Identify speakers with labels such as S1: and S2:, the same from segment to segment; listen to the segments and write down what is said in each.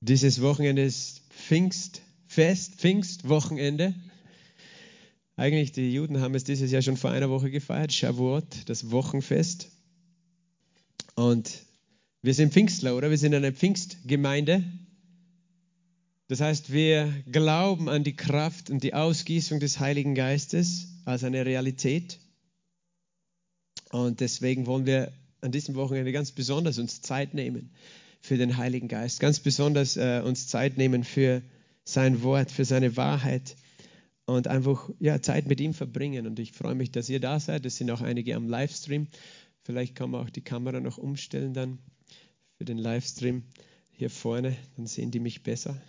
S1: Dieses Wochenende ist Pfingstfest, Pfingstwochenende. Eigentlich, die Juden haben es dieses Jahr schon vor einer Woche gefeiert, Shavuot, das Wochenfest. Und wir sind Pfingstler, oder? Wir sind eine Pfingstgemeinde. Das heißt, wir glauben an die Kraft und die Ausgießung des Heiligen Geistes als eine Realität. Und deswegen wollen wir an diesem Wochenende ganz besonders uns Zeit nehmen für den Heiligen Geist, ganz besonders äh, uns Zeit nehmen für sein Wort, für seine Wahrheit und einfach ja, Zeit mit ihm verbringen. Und ich freue mich, dass ihr da seid. Es sind auch einige am Livestream. Vielleicht kann man auch die Kamera noch umstellen dann für den Livestream hier vorne. Dann sehen die mich besser,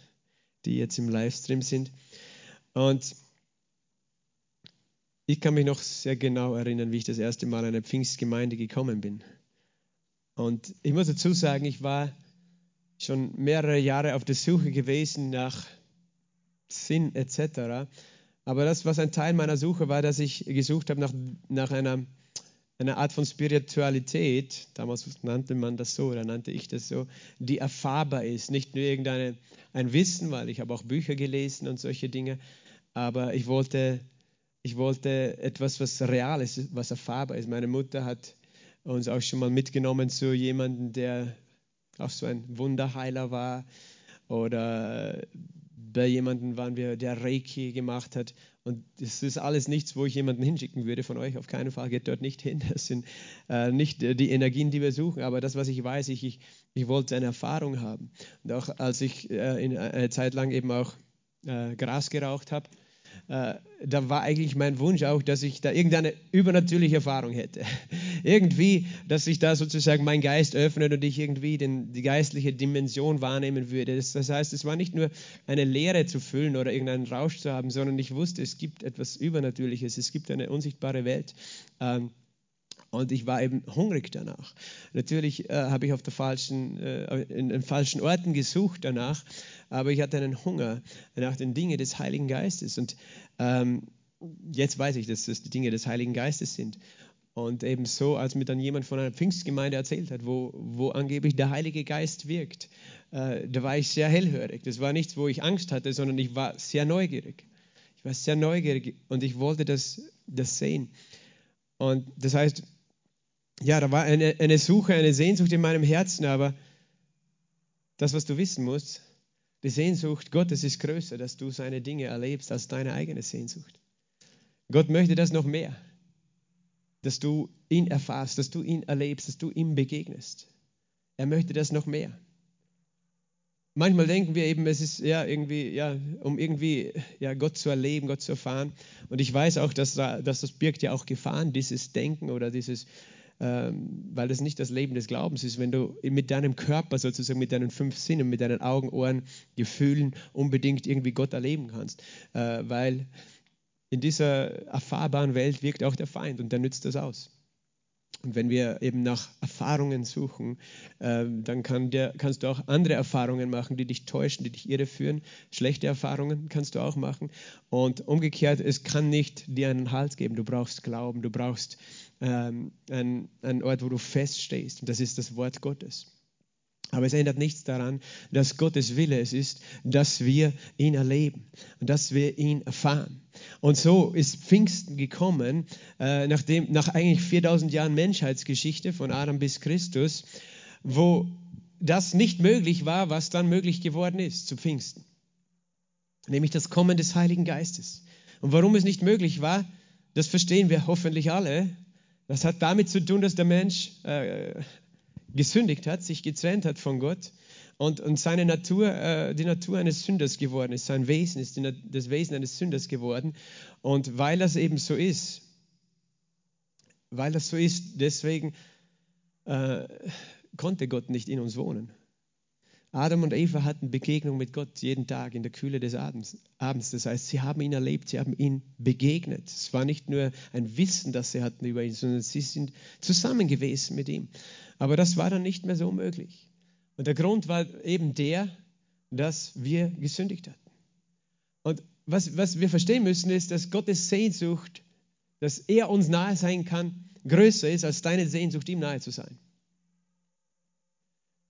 S1: die jetzt im Livestream sind. Und ich kann mich noch sehr genau erinnern, wie ich das erste Mal in eine Pfingstgemeinde gekommen bin. Und ich muss dazu sagen, ich war schon mehrere Jahre auf der Suche gewesen nach Sinn etc. Aber das, was ein Teil meiner Suche war, dass ich gesucht habe nach, nach einer, einer Art von Spiritualität, damals nannte man das so oder nannte ich das so, die erfahrbar ist. Nicht nur irgendein ein Wissen, weil ich habe auch Bücher gelesen und solche Dinge, aber ich wollte, ich wollte etwas, was real ist, was erfahrbar ist. Meine Mutter hat uns auch schon mal mitgenommen zu jemandem, der auch so ein Wunderheiler war. Oder bei jemandem waren wir, der Reiki gemacht hat. Und das ist alles nichts, wo ich jemanden hinschicken würde von euch. Auf keinen Fall geht dort nicht hin. Das sind äh, nicht die Energien, die wir suchen. Aber das, was ich weiß, ich, ich, ich wollte eine Erfahrung haben. Und auch als ich äh, in, eine Zeit lang eben auch äh, Gras geraucht habe, äh, da war eigentlich mein Wunsch auch, dass ich da irgendeine übernatürliche Erfahrung hätte. irgendwie, dass sich da sozusagen mein Geist öffnet und ich irgendwie den, die geistliche Dimension wahrnehmen würde. Das, das, heißt, es war nicht nur eine Leere zu füllen oder irgendeinen Rausch zu haben, sondern ich wusste, es gibt etwas Übernatürliches, es gibt eine unsichtbare Welt. Ähm, und ich war eben hungrig danach. Natürlich äh, habe ich auf der falschen, äh, in, in falschen Orten gesucht danach, aber ich hatte einen Hunger nach den Dingen des Heiligen Geistes. Und ähm, jetzt weiß ich, dass das die Dinge des Heiligen Geistes sind. Und eben so, als mir dann jemand von einer Pfingstgemeinde erzählt hat, wo, wo angeblich der Heilige Geist wirkt, äh, da war ich sehr hellhörig. Das war nichts, wo ich Angst hatte, sondern ich war sehr neugierig. Ich war sehr neugierig und ich wollte das, das sehen. Und das heißt, ja, da war eine, eine Suche, eine Sehnsucht in meinem Herzen, aber das, was du wissen musst, die Sehnsucht Gottes ist größer, dass du seine Dinge erlebst als deine eigene Sehnsucht. Gott möchte das noch mehr, dass du ihn erfährst, dass du ihn erlebst, dass du ihm begegnest. Er möchte das noch mehr. Manchmal denken wir eben, es ist ja irgendwie, ja, um irgendwie ja, Gott zu erleben, Gott zu erfahren. Und ich weiß auch, dass, dass das birgt ja auch Gefahren, dieses Denken oder dieses weil das nicht das Leben des Glaubens ist, wenn du mit deinem Körper sozusagen, mit deinen fünf Sinnen, mit deinen Augen, Ohren, Gefühlen unbedingt irgendwie Gott erleben kannst, äh, weil in dieser erfahrbaren Welt wirkt auch der Feind und der nützt das aus. Und wenn wir eben nach Erfahrungen suchen, äh, dann kann der, kannst du auch andere Erfahrungen machen, die dich täuschen, die dich irreführen. Schlechte Erfahrungen kannst du auch machen. Und umgekehrt, es kann nicht dir einen Halt geben. Du brauchst Glauben, du brauchst ähm, einen, einen Ort, wo du feststehst. Und das ist das Wort Gottes. Aber es ändert nichts daran, dass Gottes Wille es ist, dass wir ihn erleben dass wir ihn erfahren. Und so ist Pfingsten gekommen, äh, nachdem, nach eigentlich 4000 Jahren Menschheitsgeschichte von Adam bis Christus, wo das nicht möglich war, was dann möglich geworden ist zu Pfingsten. Nämlich das Kommen des Heiligen Geistes. Und warum es nicht möglich war, das verstehen wir hoffentlich alle. Das hat damit zu tun, dass der Mensch äh, gesündigt hat, sich getrennt hat von Gott und, und seine Natur, äh, die Natur eines Sünders geworden ist. Sein Wesen ist die, das Wesen eines Sünders geworden. Und weil das eben so ist, weil das so ist, deswegen äh, konnte Gott nicht in uns wohnen. Adam und Eva hatten Begegnung mit Gott jeden Tag in der Kühle des Abends. Das heißt, sie haben ihn erlebt, sie haben ihn begegnet. Es war nicht nur ein Wissen, das sie hatten über ihn, sondern sie sind zusammen gewesen mit ihm. Aber das war dann nicht mehr so möglich. Und der Grund war eben der, dass wir gesündigt hatten. Und was, was wir verstehen müssen, ist, dass Gottes Sehnsucht, dass er uns nahe sein kann, größer ist als deine Sehnsucht, ihm nahe zu sein.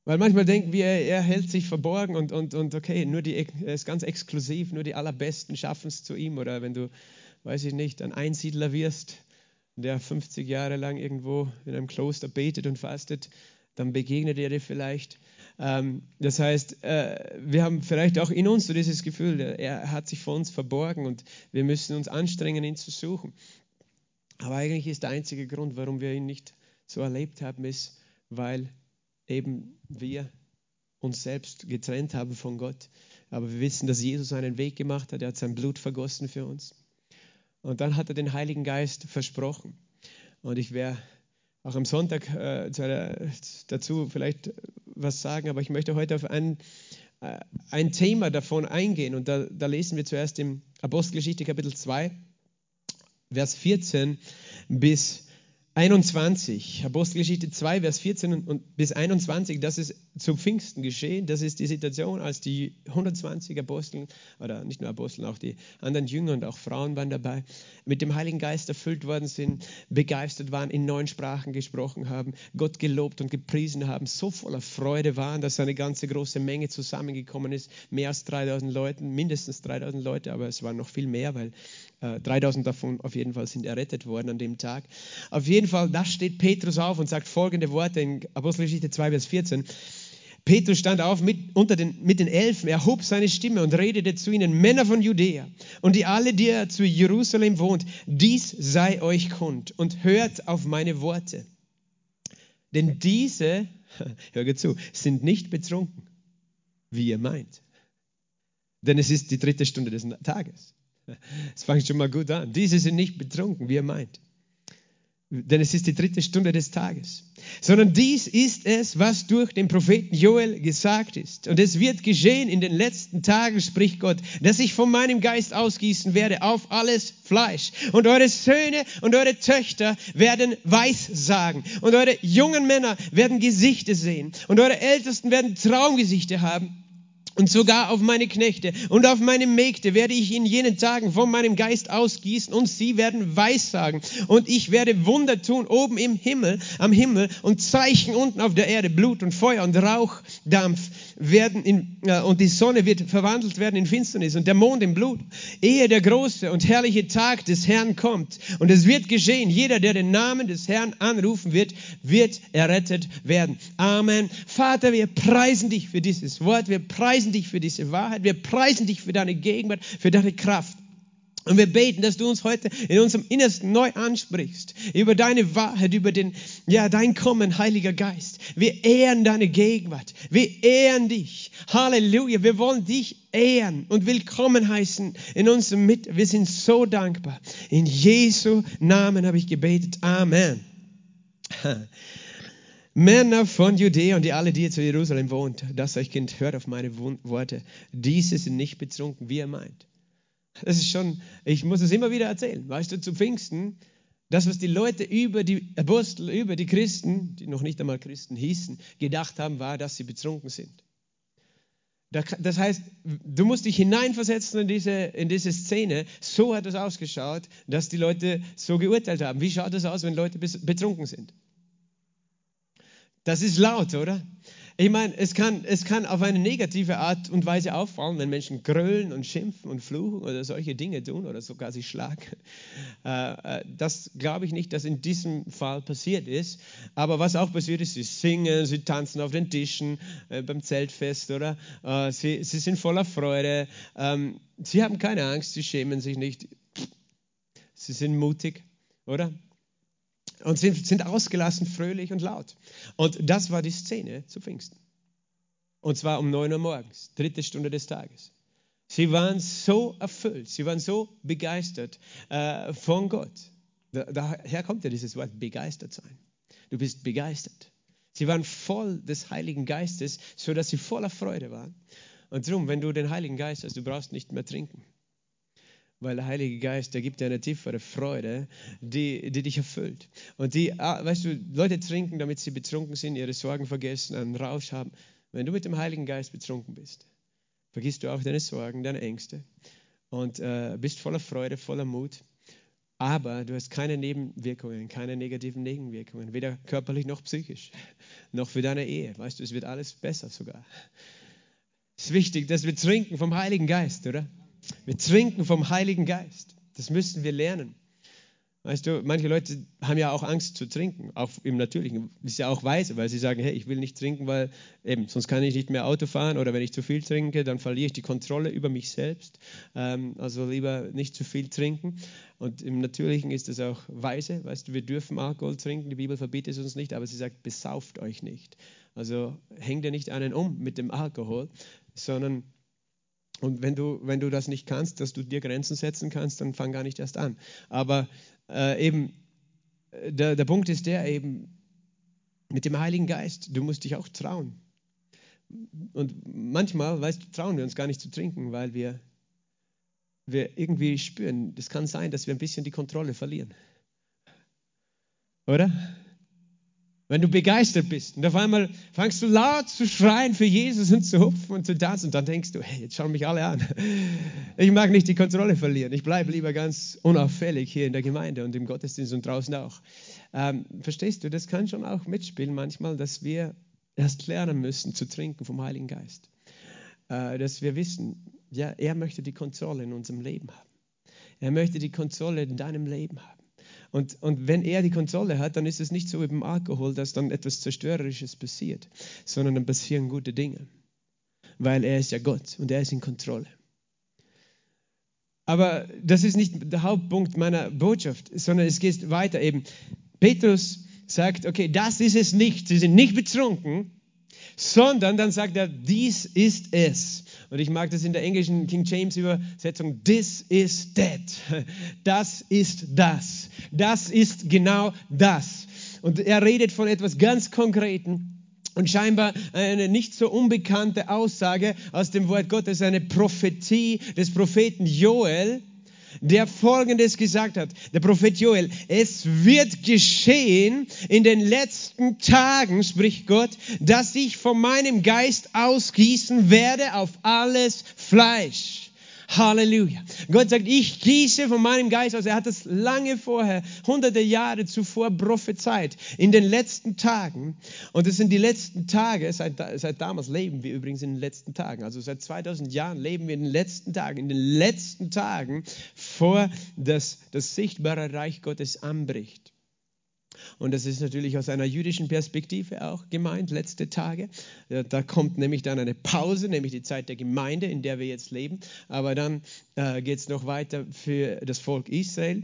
S1: Weil manchmal denken wir, er hält sich verborgen und, und, und okay, nur die, er ist ganz exklusiv, nur die Allerbesten schaffen es zu ihm. Oder wenn du, weiß ich nicht, ein Einsiedler wirst, der 50 Jahre lang irgendwo in einem Kloster betet und fastet, dann begegnet er dir vielleicht. Ähm, das heißt, äh, wir haben vielleicht auch in uns so dieses Gefühl, er hat sich vor uns verborgen und wir müssen uns anstrengen, ihn zu suchen. Aber eigentlich ist der einzige Grund, warum wir ihn nicht so erlebt haben, ist, weil eben wir uns selbst getrennt haben von Gott. Aber wir wissen, dass Jesus einen Weg gemacht hat. Er hat sein Blut vergossen für uns. Und dann hat er den Heiligen Geist versprochen. Und ich werde auch am Sonntag äh, dazu vielleicht was sagen, aber ich möchte heute auf ein, äh, ein Thema davon eingehen. Und da, da lesen wir zuerst im Apostelgeschichte Kapitel 2, Vers 14 bis 21, Apostelgeschichte 2, Vers 14 und bis 21, das ist zu Pfingsten geschehen. Das ist die Situation, als die 120 Apostel, oder nicht nur Apostel, auch die anderen Jünger und auch Frauen waren dabei, mit dem Heiligen Geist erfüllt worden sind, begeistert waren, in neuen Sprachen gesprochen haben, Gott gelobt und gepriesen haben, so voller Freude waren, dass eine ganze große Menge zusammengekommen ist, mehr als 3000 Leute, mindestens 3000 Leute, aber es waren noch viel mehr, weil 3000 äh, davon auf jeden Fall sind errettet worden an dem Tag. Auf jeden Fall, da steht Petrus auf und sagt folgende Worte in Apostelgeschichte 2, Vers 14. Petrus stand auf mit, unter den, mit den Elfen, erhob seine Stimme und redete zu ihnen, Männer von Judäa und die alle, die ihr zu Jerusalem wohnt, dies sei euch kund und hört auf meine Worte. Denn diese, hör zu, sind nicht betrunken, wie ihr meint. Denn es ist die dritte Stunde des Tages. Es fängt schon mal gut an. Diese sind nicht betrunken, wie er meint. Denn es ist die dritte Stunde des Tages. Sondern dies ist es, was durch den Propheten Joel gesagt ist. Und es wird geschehen in den letzten Tagen, spricht Gott, dass ich von meinem Geist ausgießen werde auf alles Fleisch. Und eure Söhne und eure Töchter werden Weissagen. Und eure jungen Männer werden Gesichter sehen. Und eure Ältesten werden Traumgesichter haben. Und sogar auf meine Knechte und auf meine Mägde werde ich in jenen Tagen von meinem Geist ausgießen und sie werden Weissagen. Und ich werde Wunder tun oben im Himmel, am Himmel und Zeichen unten auf der Erde, Blut und Feuer und Rauchdampf werden in, äh, und die Sonne wird verwandelt werden in Finsternis und der Mond in Blut, ehe der große und herrliche Tag des Herrn kommt. Und es wird geschehen, jeder, der den Namen des Herrn anrufen wird, wird errettet werden. Amen. Vater, wir preisen dich für dieses Wort, wir preisen dich für diese Wahrheit, wir preisen dich für deine Gegenwart, für deine Kraft. Und wir beten, dass du uns heute in unserem Innersten neu ansprichst, über deine Wahrheit, über den, ja, dein Kommen, Heiliger Geist. Wir ehren deine Gegenwart. Wir ehren dich. Halleluja. Wir wollen dich ehren und willkommen heißen in unserem Mitte. Wir sind so dankbar. In Jesu Namen habe ich gebetet. Amen. Männer von Judäa und die alle, die zu Jerusalem wohnt, das euch Kind, hört auf meine Worte. Diese sind nicht betrunken, wie ihr meint das ist schon, ich muss es immer wieder erzählen. Weißt du, zu Pfingsten, das, was die Leute über die Apostel, über die Christen, die noch nicht einmal Christen hießen, gedacht haben, war, dass sie betrunken sind. Das heißt, du musst dich hineinversetzen in diese, in diese Szene. So hat es ausgeschaut, dass die Leute so geurteilt haben. Wie schaut es aus, wenn Leute betrunken sind? Das ist laut, oder? Ich meine, es kann, es kann auf eine negative Art und Weise auffallen, wenn Menschen grölen und schimpfen und fluchen oder solche Dinge tun oder sogar sich schlagen. Äh, äh, das glaube ich nicht, dass in diesem Fall passiert ist. Aber was auch passiert ist, sie singen, sie tanzen auf den Tischen äh, beim Zeltfest, oder? Sie, sie sind voller Freude. Ähm, sie haben keine Angst, sie schämen sich nicht. Sie sind mutig, oder? Und sind, sind ausgelassen, fröhlich und laut. Und das war die Szene zu Pfingsten. Und zwar um 9 Uhr morgens, dritte Stunde des Tages. Sie waren so erfüllt, sie waren so begeistert äh, von Gott. Da, daher kommt ja dieses Wort begeistert sein. Du bist begeistert. Sie waren voll des Heiligen Geistes, so dass sie voller Freude waren. Und darum, wenn du den Heiligen Geist hast, du brauchst nicht mehr trinken weil der Heilige Geist, der gibt dir eine tiefere Freude, die, die dich erfüllt. Und die, ah, weißt du, Leute trinken, damit sie betrunken sind, ihre Sorgen vergessen, einen Rausch haben. Wenn du mit dem Heiligen Geist betrunken bist, vergisst du auch deine Sorgen, deine Ängste und äh, bist voller Freude, voller Mut. aber du hast keine Nebenwirkungen, keine negativen Nebenwirkungen, weder körperlich noch psychisch, noch für deine Ehe. Weißt du, es wird alles besser sogar. Es ist wichtig, dass wir trinken vom Heiligen Geist, oder? Wir trinken vom Heiligen Geist. Das müssen wir lernen. Weißt du, manche Leute haben ja auch Angst zu trinken, auch im Natürlichen. Das ist ja auch weise, weil sie sagen, hey, ich will nicht trinken, weil eben, sonst kann ich nicht mehr Auto fahren oder wenn ich zu viel trinke, dann verliere ich die Kontrolle über mich selbst. Ähm, also lieber nicht zu viel trinken. Und im Natürlichen ist es auch weise, weißt du, wir dürfen Alkohol trinken, die Bibel verbietet es uns nicht, aber sie sagt, besauft euch nicht. Also hängt ihr nicht einen um mit dem Alkohol, sondern und wenn du, wenn du das nicht kannst, dass du dir Grenzen setzen kannst, dann fang gar nicht erst an. Aber äh, eben, äh, der, der Punkt ist der eben, mit dem Heiligen Geist, du musst dich auch trauen. Und manchmal, weißt du, trauen wir uns gar nicht zu trinken, weil wir, wir irgendwie spüren, es kann sein, dass wir ein bisschen die Kontrolle verlieren. Oder? Wenn du begeistert bist und auf einmal fangst du laut zu schreien für Jesus und zu hupfen und zu tanzen und dann denkst du, hey, jetzt schauen mich alle an. Ich mag nicht die Kontrolle verlieren. Ich bleibe lieber ganz unauffällig hier in der Gemeinde und im Gottesdienst und draußen auch. Ähm, verstehst du, das kann schon auch mitspielen manchmal, dass wir erst lernen müssen zu trinken vom Heiligen Geist. Äh, dass wir wissen, ja, er möchte die Kontrolle in unserem Leben haben. Er möchte die Kontrolle in deinem Leben haben. Und, und wenn er die Kontrolle hat, dann ist es nicht so wie beim Alkohol, dass dann etwas Zerstörerisches passiert, sondern dann passieren gute Dinge. Weil er ist ja Gott und er ist in Kontrolle. Aber das ist nicht der Hauptpunkt meiner Botschaft, sondern es geht weiter eben. Petrus sagt, okay, das ist es nicht. Sie sind nicht betrunken, sondern dann sagt er, dies ist es. Und ich mag das in der englischen King James Übersetzung, this is that. Das ist das. Das ist genau das. Und er redet von etwas ganz Konkreten. Und scheinbar eine nicht so unbekannte Aussage aus dem Wort Gottes, eine Prophetie des Propheten Joel, der Folgendes gesagt hat, der Prophet Joel, es wird geschehen in den letzten Tagen, spricht Gott, dass ich von meinem Geist ausgießen werde auf alles Fleisch. Halleluja. Gott sagt, ich gieße von meinem Geist aus. Er hat es lange vorher, hunderte Jahre zuvor prophezeit, in den letzten Tagen. Und es sind die letzten Tage, seit, seit damals leben wir übrigens in den letzten Tagen. Also seit 2000 Jahren leben wir in den letzten Tagen, in den letzten Tagen, vor das, das sichtbare Reich Gottes anbricht. Und das ist natürlich aus einer jüdischen Perspektive auch gemeint, letzte Tage. Da kommt nämlich dann eine Pause, nämlich die Zeit der Gemeinde, in der wir jetzt leben. Aber dann äh, geht es noch weiter für das Volk Israel.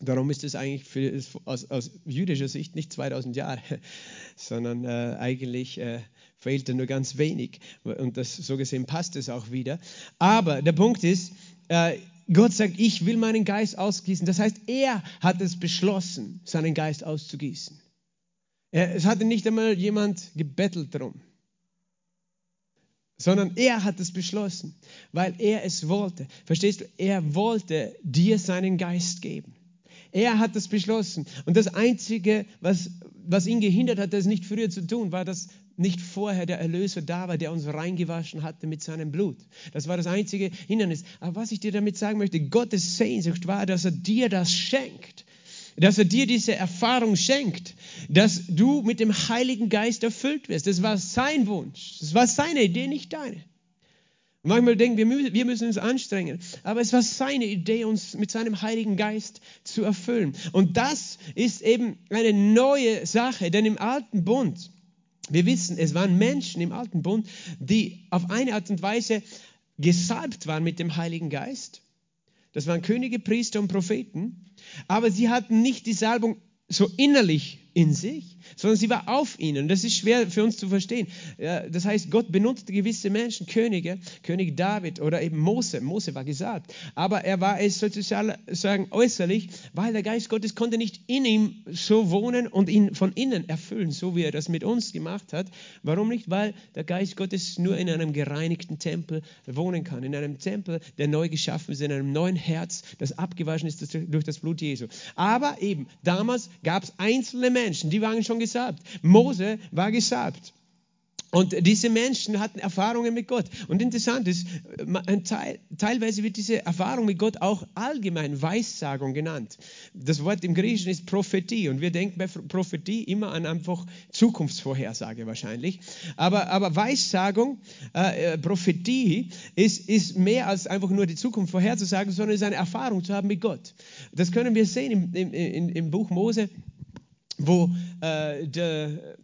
S1: Darum ist es eigentlich für, aus, aus, jüdischer Sicht nicht 2000 Jahre, sondern äh, eigentlich äh, fehlt nur ganz wenig. Und das, so gesehen passt es auch wieder. Aber der Punkt ist, äh, Gott sagt, ich will meinen Geist ausgießen. Das heißt, er hat es beschlossen, seinen Geist auszugießen. Es hatte nicht einmal jemand gebettelt darum, sondern er hat es beschlossen, weil er es wollte. Verstehst du? Er wollte dir seinen Geist geben. Er hat es beschlossen. Und das Einzige, was, was ihn gehindert hat, das nicht früher zu tun, war, dass nicht vorher der Erlöser da war, der uns reingewaschen hatte mit seinem Blut. Das war das einzige Hindernis. Aber was ich dir damit sagen möchte, Gottes Sehnsucht war, dass er dir das schenkt. Dass er dir diese Erfahrung schenkt, dass du mit dem Heiligen Geist erfüllt wirst. Das war sein Wunsch. Das war seine Idee, nicht deine. manchmal denken wir, wir müssen uns anstrengen. Aber es war seine Idee, uns mit seinem Heiligen Geist zu erfüllen. Und das ist eben eine neue Sache, denn im alten Bund, wir wissen, es waren Menschen im Alten Bund, die auf eine Art und Weise gesalbt waren mit dem Heiligen Geist. Das waren Könige, Priester und Propheten. Aber sie hatten nicht die Salbung so innerlich in sich, sondern sie war auf ihnen. Das ist schwer für uns zu verstehen. Das heißt, Gott benutzte gewisse Menschen, Könige, König David oder eben Mose. Mose war gesagt. Aber er war es sozusagen äußerlich, weil der Geist Gottes konnte nicht in ihm so wohnen und ihn von innen erfüllen, so wie er das mit uns gemacht hat. Warum nicht? Weil der Geist Gottes nur in einem gereinigten Tempel wohnen kann. In einem Tempel, der neu geschaffen ist, in einem neuen Herz, das abgewaschen ist durch das Blut Jesu. Aber eben, damals gab es einzelne Menschen, die waren schon gesalbt. Mose war gesalbt. Und diese Menschen hatten Erfahrungen mit Gott. Und interessant ist, Teil, teilweise wird diese Erfahrung mit Gott auch allgemein Weissagung genannt. Das Wort im Griechischen ist Prophetie. Und wir denken bei Prophetie immer an einfach Zukunftsvorhersage wahrscheinlich. Aber, aber Weissagung, äh, äh Prophetie ist, ist mehr als einfach nur die Zukunft vorherzusagen, sondern ist eine Erfahrung zu haben mit Gott. Das können wir sehen im, im, im Buch Mose, wo äh, der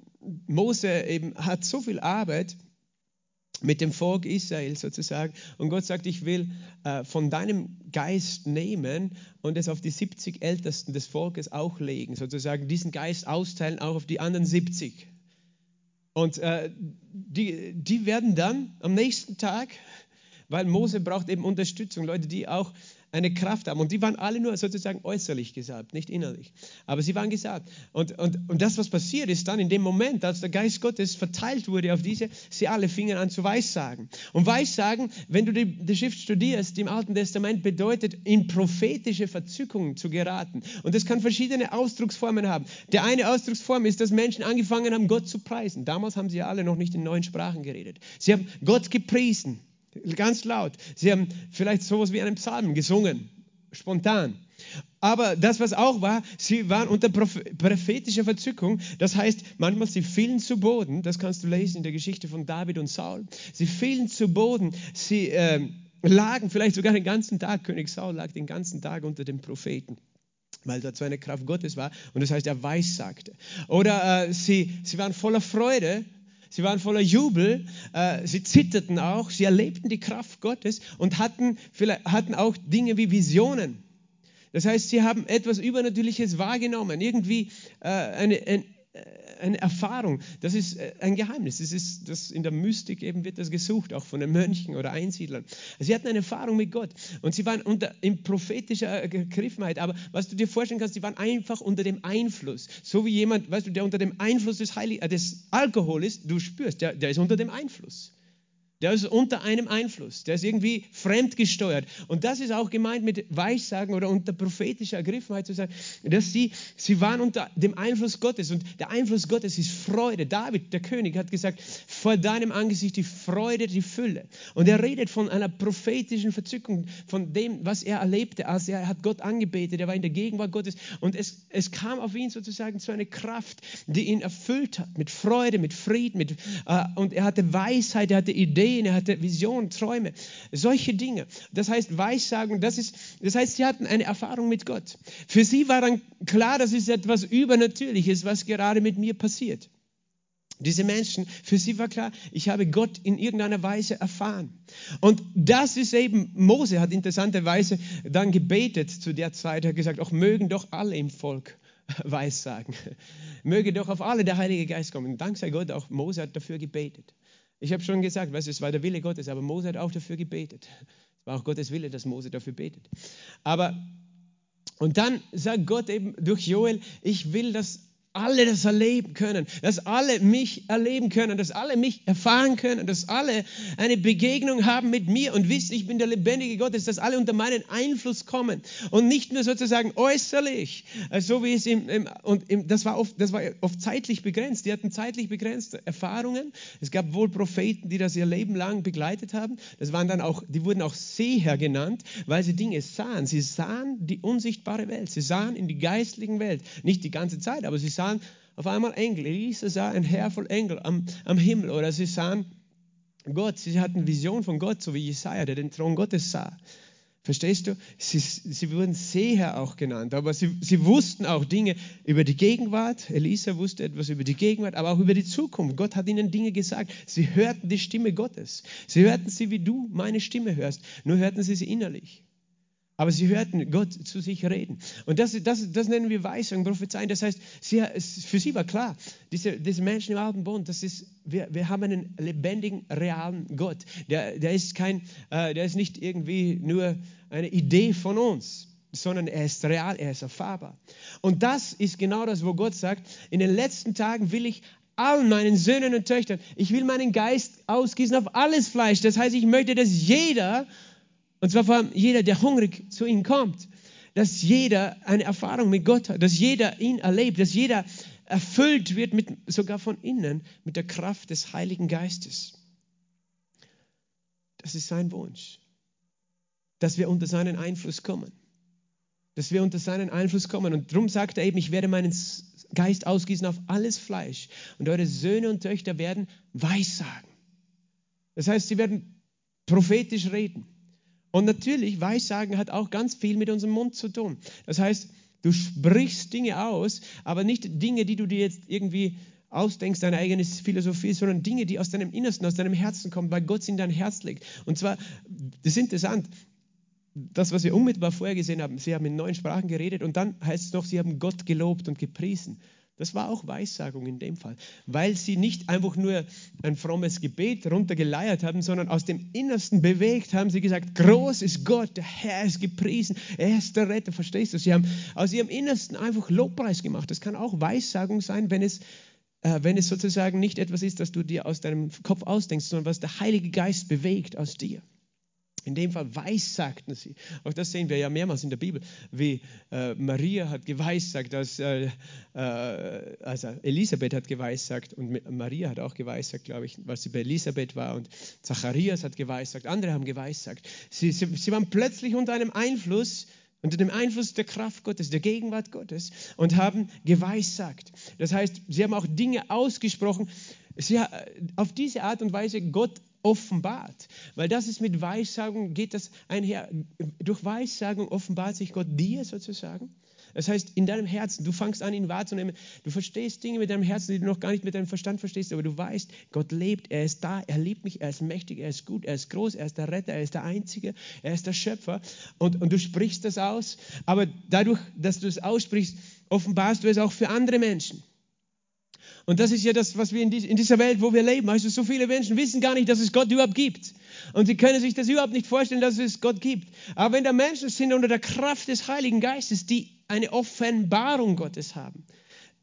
S1: Mose eben hat so viel Arbeit mit dem Volk Israel sozusagen. Und Gott sagt, ich will äh, von deinem Geist nehmen und es auf die 70 Ältesten des Volkes auch legen, sozusagen diesen Geist austeilen auch auf die anderen 70. Und äh, die, die werden dann am nächsten Tag, weil Mose braucht eben Unterstützung, Leute, die auch eine Kraft haben. Und die waren alle nur sozusagen äußerlich gesalbt, nicht innerlich. Aber sie waren gesalbt. Und, und, und das, was passiert ist dann in dem Moment, als der Geist Gottes verteilt wurde auf diese, sie alle fingen an zu Weissagen. Und Weissagen, wenn du die, die Schrift studierst im Alten Testament, bedeutet, in prophetische Verzückungen zu geraten. Und das kann verschiedene Ausdrucksformen haben. Der eine Ausdrucksform ist, dass Menschen angefangen haben, Gott zu preisen. Damals haben sie ja alle noch nicht in neuen Sprachen geredet. Sie haben Gott gepriesen. Ganz laut. Sie haben vielleicht sowas wie einen Psalm gesungen, spontan. Aber das, was auch war, sie waren unter prophetischer Verzückung. Das heißt, manchmal sie fielen zu Boden. Das kannst du lesen in der Geschichte von David und Saul. Sie fielen zu Boden. Sie äh, lagen vielleicht sogar den ganzen Tag. König Saul lag den ganzen Tag unter dem Propheten weil da so eine Kraft Gottes war und das heißt, er weissagte. Oder äh, sie, sie waren voller Freude Sie waren voller Jubel, äh, sie zitterten auch, sie erlebten die Kraft Gottes und hatten, hatten auch Dinge wie Visionen. Das heißt, sie haben etwas Übernatürliches wahrgenommen, irgendwie äh, eine, ein, eine Erfahrung. Das ist äh, ein Geheimnis. Das ist, das in der Mystik eben wird das gesucht, auch von den Mönchen oder Einsiedlern. Sie hatten eine Erfahrung mit Gott und sie waren unter, in prophetischer Gegriffenheit. Aber was du dir vorstellen kannst, sie waren einfach unter dem Einfluss. So wie jemand, weißt du, der unter dem Einfluss des, Heilig äh, des Alkohols ist, du spürst, der, der ist unter dem Einfluss. Der ist unter einem Einfluss, der ist irgendwie fremdgesteuert. Und das ist auch gemeint mit Weissagen oder unter prophetischer Ergriffenheit zu sagen, dass sie, sie waren unter dem Einfluss Gottes. Und der Einfluss Gottes ist Freude. David, der König, hat gesagt, vor deinem Angesicht die Freude, die Fülle. Und er redet von einer prophetischen Verzückung, von dem, was er erlebte, als er hat Gott angebetet, er war in der Gegenwart Gottes. Und es, es kam auf ihn sozusagen zu einer Kraft, die ihn erfüllt hat, mit Freude, mit Frieden. Mit, äh, und er hatte Weisheit, er hatte Ideen Ideen, er hatte Visionen, Träume, solche Dinge. Das heißt, Weissagen, das, ist, das heißt, sie hatten eine Erfahrung mit Gott. Für sie war dann klar, das ist etwas Übernatürliches, was gerade mit mir passiert. Diese Menschen, für sie war klar, ich habe Gott in irgendeiner Weise erfahren. Und das ist eben, Mose hat interessanterweise dann gebetet zu der Zeit, hat gesagt, auch mögen doch alle im Volk Weissagen. Möge doch auf alle der Heilige Geist kommen. Und dank sei Gott, auch Mose hat dafür gebetet. Ich habe schon gesagt, weißt, es war der Wille Gottes, aber Mose hat auch dafür gebetet. Es war auch Gottes Wille, dass Mose dafür betet. Aber, und dann sagt Gott eben durch Joel, ich will, dass alle das erleben können, dass alle mich erleben können, dass alle mich erfahren können, dass alle eine Begegnung haben mit mir und wissen, ich bin der lebendige Gott, dass alle unter meinen Einfluss kommen und nicht nur sozusagen äußerlich, äh, so wie es im, im und im, das war oft, das war oft zeitlich begrenzt. Die hatten zeitlich begrenzte Erfahrungen. Es gab wohl Propheten, die das ihr Leben lang begleitet haben. Das waren dann auch, die wurden auch Seher genannt, weil sie Dinge sahen. Sie sahen die unsichtbare Welt. Sie sahen in die geistlichen Welt, nicht die ganze Zeit, aber sie sahen sahen auf einmal Engel. Elisa sah ein Herr voll Engel am, am Himmel oder sie sahen Gott. Sie hatten Vision von Gott, so wie Jesaja, der den Thron Gottes sah. Verstehst du? Sie, sie wurden Seher auch genannt, aber sie, sie wussten auch Dinge über die Gegenwart. Elisa wusste etwas über die Gegenwart, aber auch über die Zukunft. Gott hat ihnen Dinge gesagt. Sie hörten die Stimme Gottes. Sie hörten sie, wie du meine Stimme hörst. Nur hörten sie sie innerlich. Aber sie hörten Gott zu sich reden. Und das, das, das nennen wir Weisung, Prophezeien. Das heißt, sie, für sie war klar, diese, diese Menschen im Alten Bund, das ist, wir, wir haben einen lebendigen, realen Gott. Der, der, ist kein, äh, der ist nicht irgendwie nur eine Idee von uns, sondern er ist real, er ist erfahrbar. Und das ist genau das, wo Gott sagt, in den letzten Tagen will ich allen meinen Söhnen und Töchtern, ich will meinen Geist ausgießen auf alles Fleisch. Das heißt, ich möchte, dass jeder und zwar vor allem jeder, der hungrig zu ihm kommt. Dass jeder eine Erfahrung mit Gott hat, dass jeder ihn erlebt, dass jeder erfüllt wird, mit, sogar von innen, mit der Kraft des Heiligen Geistes. Das ist sein Wunsch, dass wir unter seinen Einfluss kommen. Dass wir unter seinen Einfluss kommen. Und darum sagt er eben, ich werde meinen Geist ausgießen auf alles Fleisch. Und eure Söhne und Töchter werden Weissagen. Das heißt, sie werden prophetisch reden. Und natürlich, Weissagen hat auch ganz viel mit unserem Mund zu tun. Das heißt, du sprichst Dinge aus, aber nicht Dinge, die du dir jetzt irgendwie ausdenkst, deine eigene Philosophie, sondern Dinge, die aus deinem Innersten, aus deinem Herzen kommen, weil Gott sie in dein Herz legt. Und zwar, das ist interessant, das, was wir unmittelbar vorher gesehen haben, sie haben in neuen Sprachen geredet und dann heißt es noch, sie haben Gott gelobt und gepriesen. Das war auch Weissagung in dem Fall, weil sie nicht einfach nur ein frommes Gebet runtergeleiert haben, sondern aus dem Innersten bewegt haben sie gesagt, groß ist Gott, der Herr ist gepriesen, er ist der Retter, verstehst du? Sie haben aus ihrem Innersten einfach Lobpreis gemacht. Das kann auch Weissagung sein, wenn es, äh, wenn es sozusagen nicht etwas ist, das du dir aus deinem Kopf ausdenkst, sondern was der Heilige Geist bewegt aus dir. In dem Fall weissagten sie. Auch das sehen wir ja mehrmals in der Bibel, wie äh, Maria hat geweissagt, als, äh, äh, also Elisabeth hat geweissagt und Maria hat auch geweissagt, glaube ich, weil sie bei Elisabeth war und Zacharias hat geweissagt, andere haben geweissagt. Sie, sie, sie waren plötzlich unter einem Einfluss, unter dem Einfluss der Kraft Gottes, der Gegenwart Gottes und haben geweissagt. Das heißt, sie haben auch Dinge ausgesprochen. Sie, auf diese Art und Weise Gott offenbart. Weil das ist mit Weissagung, geht das einher. Durch Weissagung offenbart sich Gott dir sozusagen. Das heißt, in deinem Herzen, du fangst an, ihn wahrzunehmen. Du verstehst Dinge mit deinem Herzen, die du noch gar nicht mit deinem Verstand verstehst, aber du weißt, Gott lebt, er ist da, er liebt mich, er ist mächtig, er ist gut, er ist groß, er ist der Retter, er ist der Einzige, er ist der Schöpfer. Und, und du sprichst das aus, aber dadurch, dass du es aussprichst, offenbarst du es auch für andere Menschen. Und das ist ja das, was wir in, dieser Welt, wo wir leben. Also so viele Menschen wissen gar nicht, dass es Gott überhaupt gibt. Und sie können sich das überhaupt nicht vorstellen, dass es Gott gibt. Aber wenn da Menschen sind unter der Kraft des Heiligen Geistes, die eine Offenbarung Gottes haben.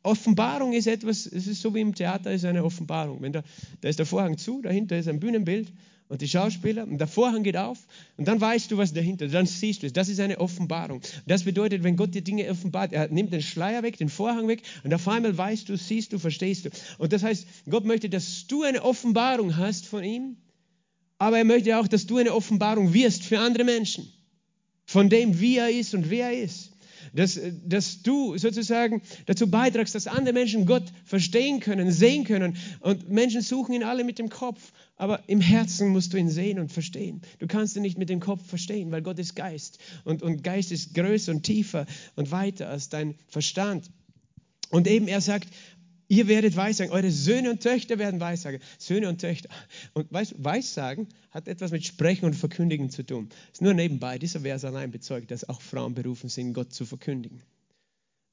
S1: Offenbarung ist etwas, es ist so wie im Theater, ist eine Offenbarung. Wenn da, da ist der Vorhang zu, dahinter ist ein Bühnenbild und die Schauspieler und der Vorhang geht auf und dann weißt du, was dahinter ist, dann siehst du es. Das ist eine Offenbarung. Das bedeutet, wenn Gott dir Dinge offenbart, er nimmt den Schleier weg, den Vorhang weg und auf einmal weißt du, siehst du, verstehst du. Und das heißt, Gott möchte, dass du eine Offenbarung hast von ihm, aber er möchte auch, dass du eine Offenbarung wirst für andere Menschen. Von dem, wie er ist und wer er ist dass, dass du sozusagen dazu beitragst, dass andere Menschen Gott verstehen können, sehen können. Und Menschen suchen ihn alle mit dem Kopf, aber im Herzen musst du ihn sehen und verstehen. Du kannst ihn nicht mit dem Kopf verstehen, weil Gott ist Geist. Und, und Geist ist größer und tiefer und weiter als dein Verstand. Und eben er sagt, Ihr werdet Weissagen, eure Söhne und Töchter werden Weissagen. Söhne und Töchter. Und Weissagen hat etwas mit Sprechen und Verkündigen zu tun. Ist nur nebenbei. Dieser Vers allein bezeugt, dass auch Frauen berufen sind, Gott zu verkündigen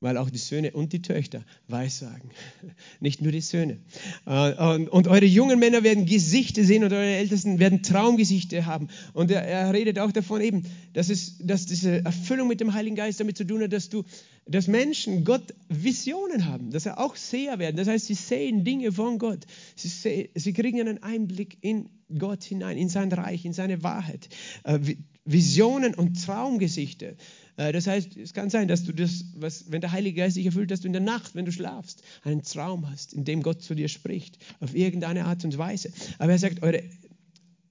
S1: weil auch die Söhne und die Töchter Weissagen. Nicht nur die Söhne. Äh, und eure jungen Männer werden Gesichter sehen und eure Ältesten werden Traumgesichter haben. Und er, er redet auch davon eben, dass, es, dass diese Erfüllung mit dem Heiligen Geist damit zu tun hat, dass du, dass Menschen Gott Visionen haben, dass er auch Seher werden. Das heißt, sie sehen Dinge von Gott. Sie, sehen, sie kriegen einen Einblick in Gott hinein, in sein Reich, in seine Wahrheit. Äh, Visionen und Traumgesichter. Äh, das heißt, es kann sein, dass du das, was, wenn der Heilige Geist dich erfüllt, dass du in der Nacht, wenn du schlafst, einen Traum hast, in dem Gott zu dir spricht, auf irgendeine Art und Weise. Aber er sagt, eure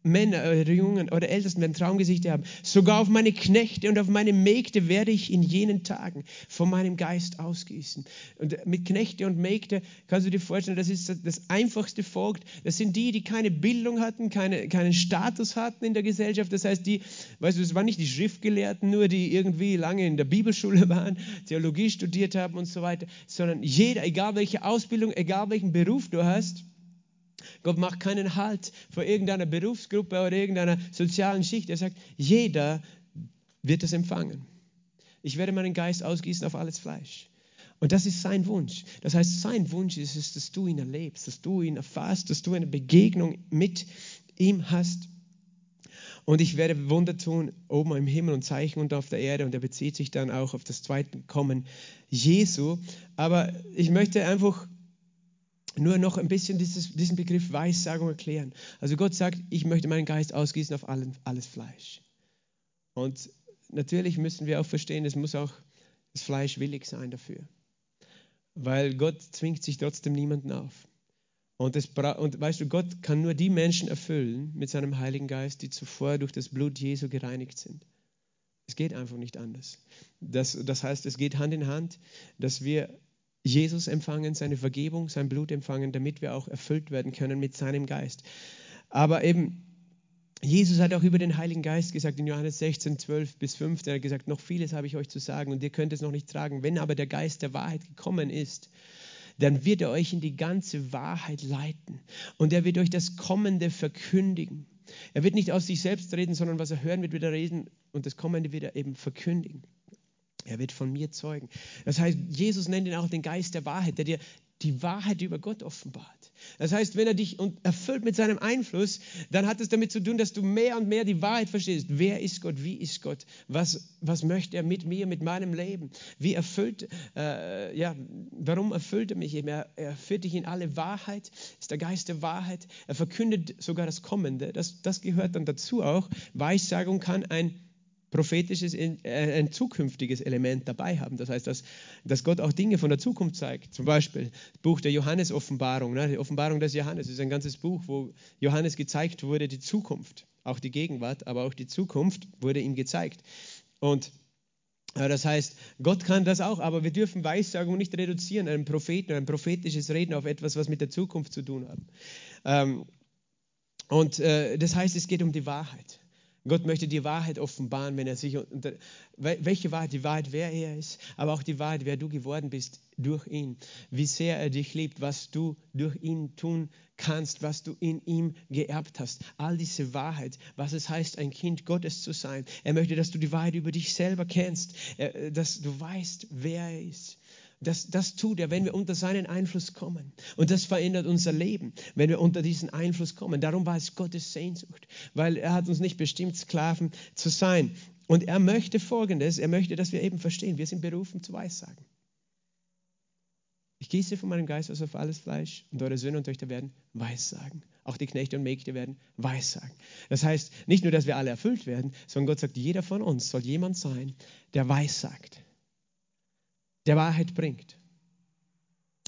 S1: Männer, eure Jungen, eure Ältesten werden Traumgesichter haben. Sogar auf meine Knechte und auf meine Mägde werde ich in jenen Tagen von meinem Geist ausgießen. Und mit Knechte und Mägde kannst du dir vorstellen, das ist das einfachste Volk. Das sind die, die keine Bildung hatten, keine, keinen Status hatten in der Gesellschaft. Das heißt, die, weißt du, es waren nicht die Schriftgelehrten nur, die irgendwie lange in der Bibelschule waren, Theologie studiert haben und so weiter, sondern jeder, egal welche Ausbildung, egal welchen Beruf du hast, Gott macht keinen Halt vor irgendeiner Berufsgruppe oder irgendeiner sozialen Schicht. Er sagt, jeder wird es empfangen. Ich werde meinen Geist ausgießen auf alles Fleisch. Und das ist sein Wunsch. Das heißt, sein Wunsch ist es, dass du ihn erlebst, dass du ihn erfasst, dass du eine Begegnung mit ihm hast. Und ich werde Wunder tun oben im Himmel und Zeichen und auf der Erde. Und er bezieht sich dann auch auf das zweite Kommen Jesu. Aber ich möchte einfach nur noch ein bisschen dieses, diesen Begriff Weissagung erklären. Also Gott sagt, ich möchte meinen Geist ausgießen auf allen, alles Fleisch. Und natürlich müssen wir auch verstehen, es muss auch das Fleisch willig sein dafür. weil Gott zwingt sich trotzdem niemanden auf. Und, das, und weißt du, Gott kann nur die Menschen erfüllen mit seinem Heiligen Geist, die zuvor durch das Blut Jesu gereinigt sind. Es geht einfach nicht anders. Das, das heißt, es geht Hand in Hand, dass wir Jesus empfangen, seine Vergebung, sein Blut empfangen, damit wir auch erfüllt werden können mit seinem Geist. Aber eben, Jesus hat auch über den Heiligen Geist gesagt in Johannes 16, 12 bis 15, er hat gesagt, noch vieles habe ich euch zu sagen und ihr könnt es noch nicht tragen. Wenn aber der Geist der Wahrheit gekommen ist, dann wird er euch in die ganze Wahrheit leiten und er wird euch das Kommende verkündigen. Er wird nicht aus sich selbst reden, sondern was er hören wird, wird er reden und das Kommende wird er eben verkündigen. Er wird von mir zeugen. Das heißt, Jesus nennt ihn auch den Geist der Wahrheit, der dir die Wahrheit über Gott offenbart. Das heißt, wenn er dich erfüllt mit seinem Einfluss, dann hat es damit zu tun, dass du mehr und mehr die Wahrheit verstehst. Wer ist Gott? Wie ist Gott? Was, was möchte er mit mir, mit meinem Leben? Wie erfüllt, äh, ja, warum erfüllt er mich eben? Er, er führt dich in alle Wahrheit, ist der Geist der Wahrheit. Er verkündet sogar das Kommende. Das, das gehört dann dazu auch. Weissagung kann ein prophetisches, äh, ein zukünftiges Element dabei haben. Das heißt, dass, dass Gott auch Dinge von der Zukunft zeigt. Zum Beispiel das Buch der Johannes-Offenbarung. Ne? Die Offenbarung des Johannes ist ein ganzes Buch, wo Johannes gezeigt wurde, die Zukunft. Auch die Gegenwart, aber auch die Zukunft wurde ihm gezeigt. Und äh, das heißt, Gott kann das auch, aber wir dürfen Weissagung nicht reduzieren, einen Propheten, ein prophetisches Reden auf etwas, was mit der Zukunft zu tun hat. Ähm, und äh, das heißt, es geht um die Wahrheit. Gott möchte die Wahrheit offenbaren, wenn er sich unter, welche Wahrheit, die Wahrheit, wer er ist, aber auch die Wahrheit, wer du geworden bist durch ihn, wie sehr er dich liebt, was du durch ihn tun kannst, was du in ihm geerbt hast. All diese Wahrheit, was es heißt, ein Kind Gottes zu sein. Er möchte, dass du die Wahrheit über dich selber kennst, dass du weißt, wer er ist. Das, das tut er, wenn wir unter seinen Einfluss kommen. Und das verändert unser Leben, wenn wir unter diesen Einfluss kommen. Darum war es Gottes Sehnsucht, weil er hat uns nicht bestimmt, Sklaven zu sein. Und er möchte Folgendes, er möchte, dass wir eben verstehen, wir sind berufen zu Weissagen. Ich gieße von meinem Geist aus auf alles Fleisch und eure Söhne und Töchter werden Weissagen. Auch die Knechte und Mägde werden Weissagen. Das heißt, nicht nur, dass wir alle erfüllt werden, sondern Gott sagt, jeder von uns soll jemand sein, der Weissagt der Wahrheit bringt.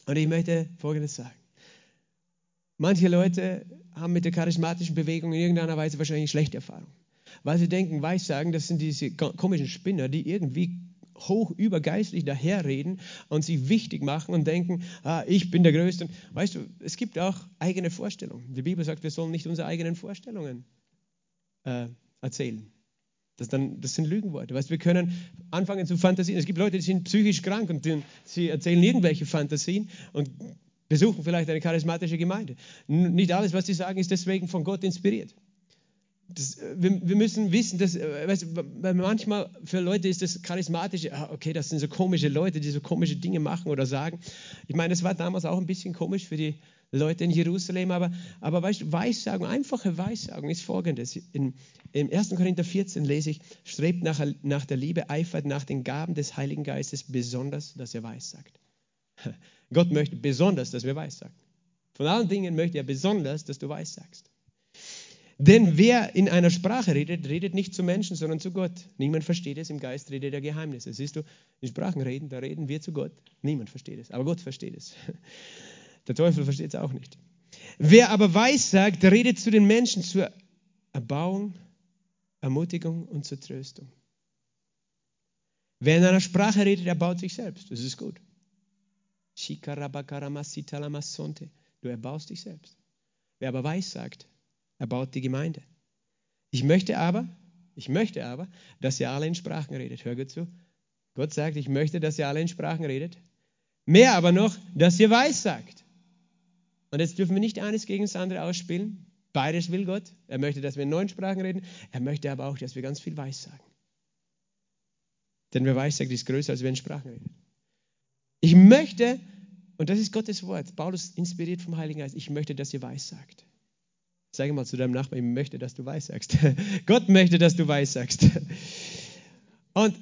S1: Und ich möchte Folgendes sagen. Manche Leute haben mit der charismatischen Bewegung in irgendeiner Weise wahrscheinlich schlechte Erfahrungen, weil sie denken, Weissagen, das sind diese komischen Spinner, die irgendwie hoch übergeistlich daherreden und sich wichtig machen und denken, ah, ich bin der Größte. Weißt du, es gibt auch eigene Vorstellungen. Die Bibel sagt, wir sollen nicht unsere eigenen Vorstellungen äh, erzählen. Das, dann, das sind Lügenworte. Weißt, wir können anfangen zu fantasieren. Es gibt Leute, die sind psychisch krank und die, sie erzählen irgendwelche Fantasien und besuchen vielleicht eine charismatische Gemeinde. Nicht alles, was sie sagen, ist deswegen von Gott inspiriert. Das, äh, wir, wir, müssen wissen, dass äh, weißt, manchmal für Leute ist das charismatische, ah, okay, das sind so komische Leute, die so komische Dinge machen oder sagen. Ich meine, das war damals auch ein bisschen komisch für die Leute in Jerusalem, aber, aber weißt Weissagung, einfache Weissagung ist folgendes. In, Im 1. Korinther 14 lese ich, strebt nach, nach der Liebe, eifert nach den Gaben des Heiligen Geistes, besonders, dass er weissagt. Gott möchte besonders, dass wir weissagen. Von allen Dingen möchte er besonders, dass du weissagst. Denn wer in einer Sprache redet, redet nicht zu Menschen, sondern zu Gott. Niemand versteht es, im Geist redet er Geheimnisse. Siehst du, in Sprachen reden, da reden wir zu Gott. Niemand versteht es, aber Gott versteht es. Der Teufel versteht es auch nicht. Wer aber weiß sagt, redet zu den Menschen zur Erbauung, Ermutigung und zur Tröstung. Wer in einer Sprache redet, erbaut sich selbst. Das ist gut. Du erbaust dich selbst. Wer aber weiß sagt, erbaut die Gemeinde. Ich möchte aber, ich möchte aber, dass ihr alle in Sprachen redet. Hör gut zu. Gott sagt, ich möchte, dass ihr alle in Sprachen redet. Mehr aber noch, dass ihr weiß sagt. Und jetzt dürfen wir nicht eines gegen das andere ausspielen. Beides will Gott. Er möchte, dass wir in neuen Sprachen reden. Er möchte aber auch, dass wir ganz viel Weissagen. Denn wer Weissagt, ist größer, als in Sprachen reden. Ich möchte, und das ist Gottes Wort, Paulus inspiriert vom Heiligen Geist, ich möchte, dass ihr Weissagt. Sage mal zu deinem Nachbarn, ich möchte, dass du Weissagst. Gott möchte, dass du Weissagst. Und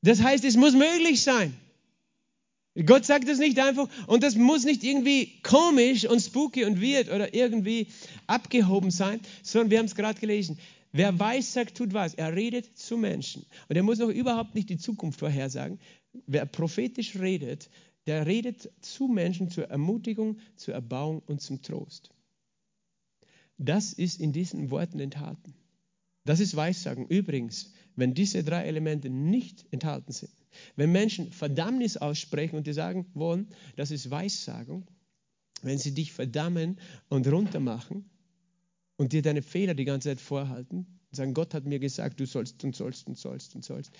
S1: das heißt, es muss möglich sein. Gott sagt es nicht einfach und das muss nicht irgendwie komisch und spooky und weird oder irgendwie abgehoben sein, sondern wir haben es gerade gelesen. Wer weiß, sagt, tut was. Er redet zu Menschen. Und er muss noch überhaupt nicht die Zukunft vorhersagen. Wer prophetisch redet, Der redet zu Menschen zur Ermutigung, zur Erbauung und zum Trost. Das ist in diesen Worten enthalten. Das ist Weissagen. Übrigens, wenn diese drei Elemente nicht enthalten sind, wenn Menschen Verdammnis aussprechen und die sagen wollen, das ist Weissagung, wenn sie dich verdammen und runtermachen und dir deine Fehler die ganze Zeit vorhalten und sagen, Gott hat mir gesagt, du sollst und sollst und sollst und sollst,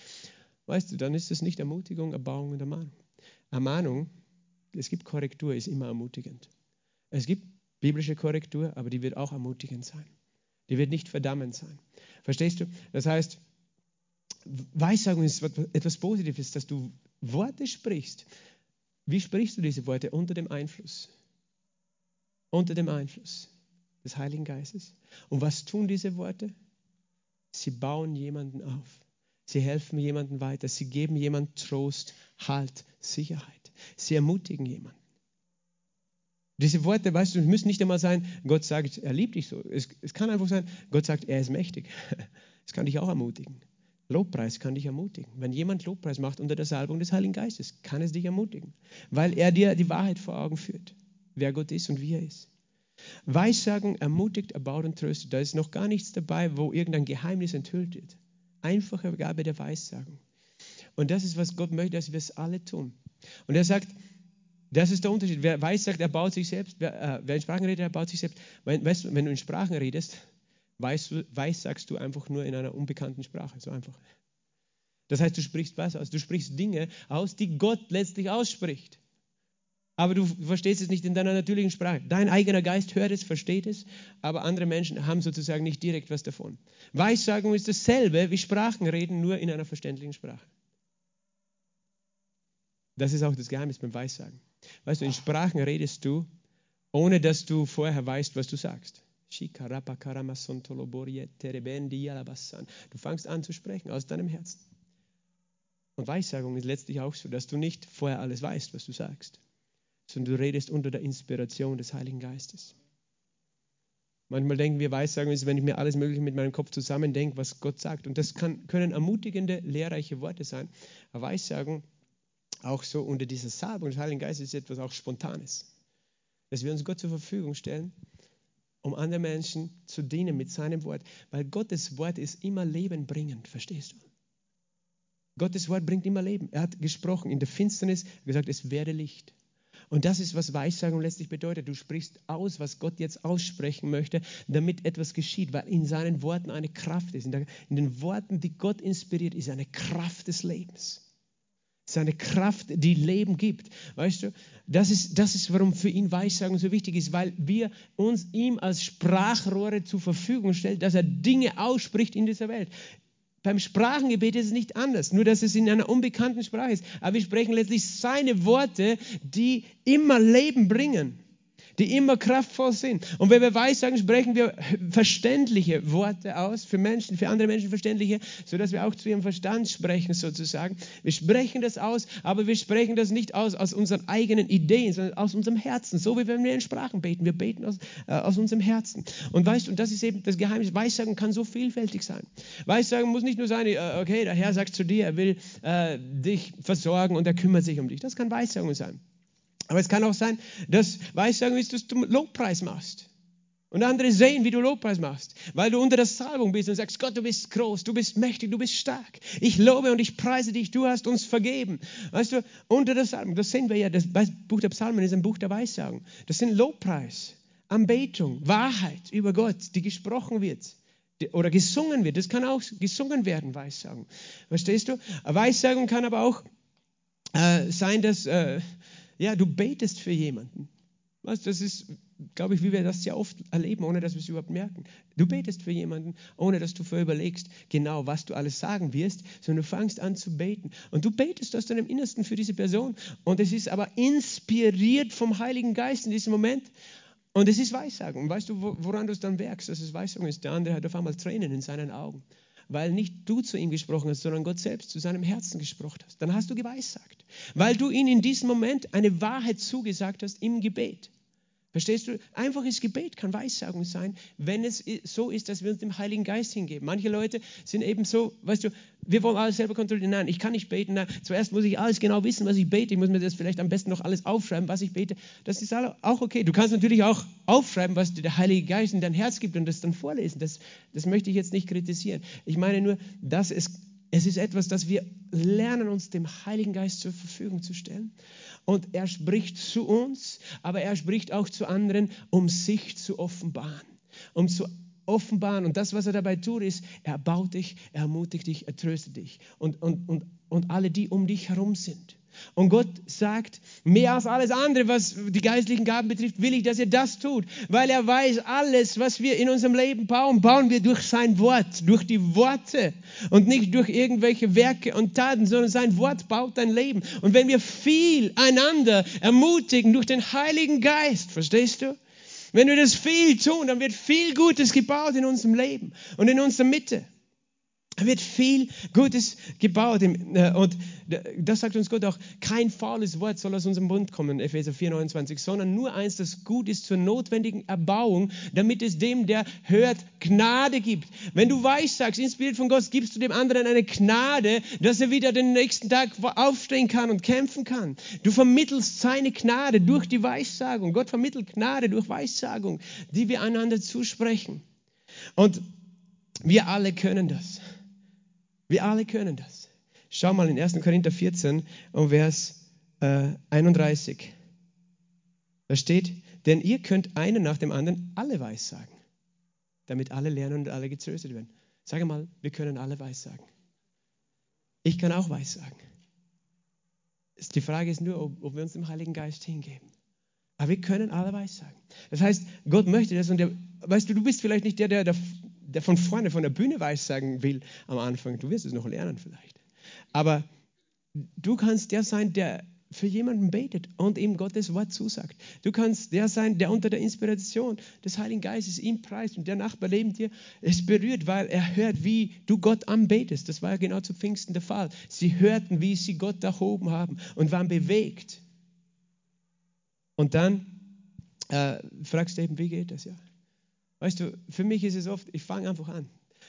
S1: weißt du, dann ist es nicht Ermutigung, Erbauung und Ermahnung. Ermahnung, es gibt Korrektur, ist immer ermutigend. Es gibt biblische Korrektur, aber die wird auch ermutigend sein. Die wird nicht verdammend sein. Verstehst du? Das heißt, Weissagung ist etwas Positives, dass du Worte sprichst. Wie sprichst du diese Worte? Unter dem Einfluss. Unter dem Einfluss des Heiligen Geistes. Und was tun diese Worte? Sie bauen jemanden auf. Sie helfen jemanden weiter. Sie geben jemandem Trost, Halt, Sicherheit. Sie ermutigen jemanden. Diese Worte, weißt du, es müssen nicht einmal sein, Gott sagt, er liebt dich so. Es, es kann einfach sein, Gott sagt, er ist mächtig. Das kann dich auch ermutigen. Lobpreis kann dich ermutigen. Wenn jemand Lobpreis macht unter der Salbung des Heiligen Geistes, kann es dich ermutigen, weil er dir die Wahrheit vor Augen führt, wer Gott ist und wie er ist. Weissagung ermutigt, erbaut und tröstet. Da ist noch gar nichts dabei, wo irgendein Geheimnis enthüllt wird. Einfache Gabe der Weissagung. Und das ist, was Gott möchte, dass wir es alle tun. Und er sagt, das ist der Unterschied. Wer weiß sagt, er baut sich selbst. Wer, äh, wer in Sprachen redet, er baut sich selbst. Wenn, weißt wenn du in Sprachen redest, weiß, weiß sagst du einfach nur in einer unbekannten Sprache. So einfach. Das heißt, du sprichst was aus? Du sprichst Dinge aus, die Gott letztlich ausspricht. Aber du verstehst es nicht in deiner natürlichen Sprache. Dein eigener Geist hört es, versteht es, aber andere Menschen haben sozusagen nicht direkt was davon. Weissagung ist dasselbe wie Sprachenreden, nur in einer verständlichen Sprache. Das ist auch das Geheimnis beim Weissagen. Weißt du, in Sprachen redest du, ohne dass du vorher weißt, was du sagst. Du fangst an zu sprechen aus deinem Herzen. Und Weissagung ist letztlich auch so, dass du nicht vorher alles weißt, was du sagst, sondern du redest unter der Inspiration des Heiligen Geistes. Manchmal denken wir, Weissagung ist, wenn ich mir alles Mögliche mit meinem Kopf zusammendenke, was Gott sagt. Und das kann, können ermutigende, lehrreiche Worte sein. Aber Weissagung auch so unter dieser Salbung des Heiligen Geistes ist etwas auch Spontanes. Dass wir uns Gott zur Verfügung stellen, um anderen Menschen zu dienen mit seinem Wort. Weil Gottes Wort ist immer lebenbringend, verstehst du? Gottes Wort bringt immer Leben. Er hat gesprochen in der Finsternis, gesagt, es werde Licht. Und das ist, was Weissagung letztlich bedeutet. Du sprichst aus, was Gott jetzt aussprechen möchte, damit etwas geschieht, weil in seinen Worten eine Kraft ist. In, den Worten, die Gott inspiriert, ist eine Kraft des Lebens seine Kraft, die Leben gibt. Weißt du, das ist, das ist, warum für ihn Weissagen so wichtig ist, weil wir uns ihm als Sprachrohre zur Verfügung stellen, dass er Dinge ausspricht in dieser Welt. Beim Sprachengebet ist es nicht anders, nur dass es in einer unbekannten Sprache ist. Aber wir sprechen letztlich seine Worte, die immer Leben bringen die immer kraftvoll sind. Und wenn wir Weissagen sprechen wir verständliche Worte aus, für Menschen, für andere Menschen verständliche, sodass wir auch zu ihrem Verstand sprechen sozusagen. Wir sprechen das aus, aber wir sprechen das nicht aus aus unseren eigenen Ideen, sondern aus unserem Herzen, so wie wenn wir in Sprachen beten. Wir beten aus, äh, aus unserem Herzen. Und weißt und das ist eben das Geheimnis, Weissagen kann so vielfältig sein. Weissagen muss nicht nur sein, äh, okay, der Herr sagt zu dir, er will äh, dich versorgen und er kümmert sich um dich. Das kann Weissagung sein. Aber es kann auch sein, dass Weissagung ist, dass du Lobpreis machst. Und andere sehen, wie du Lobpreis machst, weil du unter der Salbung bist und sagst, Gott, du bist groß, du bist mächtig, du bist stark. Ich lobe und ich preise dich, du hast uns vergeben. Weißt du, unter der Salbung, das sehen wir ja, das Buch der Psalmen ist ein Buch der Weissagung. Das sind Lobpreis, Anbetung, Wahrheit über Gott, die gesprochen wird oder gesungen wird. Das kann auch gesungen werden, Weissagung. Verstehst du? Weissagung kann aber auch äh, sein, dass... Äh, ja, du betest für jemanden. Das ist, glaube ich, wie wir das ja oft erleben, ohne dass wir es überhaupt merken. Du betest für jemanden, ohne dass du vorher überlegst, genau, was du alles sagen wirst, sondern du fangst an zu beten. Und du betest aus deinem Innersten für diese Person. Und es ist aber inspiriert vom Heiligen Geist in diesem Moment. Und es ist Weissagung. Weißt du, woran du es dann merkst, dass es Weissagung ist? Der andere hat auf einmal Tränen in seinen Augen weil nicht du zu ihm gesprochen hast, sondern Gott selbst zu seinem Herzen gesprochen hast. Dann hast du geweissagt, weil du ihm in diesem Moment eine Wahrheit zugesagt hast im Gebet. Verstehst du? Einfaches Gebet kann Weissagung sein, wenn es so ist, dass wir uns dem Heiligen Geist hingeben. Manche Leute sind eben so, weißt du, wir wollen alles selber kontrollieren. Nein, ich kann nicht beten. Nein, zuerst muss ich alles genau wissen, was ich bete. Ich muss mir das vielleicht am besten noch alles aufschreiben, was ich bete. Das ist auch okay. Du kannst natürlich auch aufschreiben, was dir der Heilige Geist in dein Herz gibt und das dann vorlesen. Das, das möchte ich jetzt nicht kritisieren. Ich meine nur, dass es es ist etwas, das wir lernen, uns dem Heiligen Geist zur Verfügung zu stellen. Und er spricht zu uns, aber er spricht auch zu anderen, um sich zu offenbaren. Um zu offenbaren. Und das, was er dabei tut, ist, er baut dich, er ermutigt dich, er tröstet dich. Und, und, und, und alle, die um dich herum sind. Und Gott sagt, mehr als alles andere, was die geistlichen Gaben betrifft, will ich, dass ihr das tut, weil er weiß, alles, was wir in unserem Leben bauen, bauen wir durch sein Wort, durch die Worte und nicht durch irgendwelche Werke und Taten, sondern sein Wort baut dein Leben. Und wenn wir viel einander ermutigen durch den Heiligen Geist, verstehst du? Wenn wir das viel tun, dann wird viel Gutes gebaut in unserem Leben und in unserer Mitte. Da wird viel Gutes gebaut. Äh, und das sagt uns Gott auch, kein faules Wort soll aus unserem Mund kommen, Epheser 4, 29, sondern nur eins, das gut ist zur notwendigen Erbauung, damit es dem, der hört, Gnade gibt. Wenn du weissagst, inspiriert von Gott, gibst du dem anderen eine Gnade, dass er wieder den nächsten Tag aufstehen kann und kämpfen kann. Du vermittelst seine Gnade durch die Weissagung. Gott vermittelt Gnade durch Weissagung, die wir einander zusprechen. Und wir alle können das. Wir alle können das. Schau mal in 1. Korinther 14 um Vers äh, 31. Da steht, denn ihr könnt einen nach dem anderen alle weissagen, damit alle lernen und alle getröstet werden. Sage mal, wir können alle weissagen. Ich kann auch weissagen. Die Frage ist nur, ob, ob wir uns dem Heiligen Geist hingeben. Aber wir können alle weissagen. Das heißt, Gott möchte das und der, weißt du, du bist vielleicht nicht der, der, der der von vorne von der Bühne weissagen will am Anfang. Du wirst es noch lernen vielleicht. Aber du kannst der sein, der für jemanden betet und ihm Gottes Wort zusagt. Du kannst der sein, der unter der Inspiration des Heiligen Geistes ihm preist und der Nachbar neben dir es berührt, weil er hört, wie du Gott anbetest. Das war ja genau zu Pfingsten der Fall. Sie hörten, wie sie Gott erhoben haben und waren bewegt. Und dann äh, fragst du eben, wie geht das? Ja, Weißt du, für mich ist es oft, ich fange einfach an.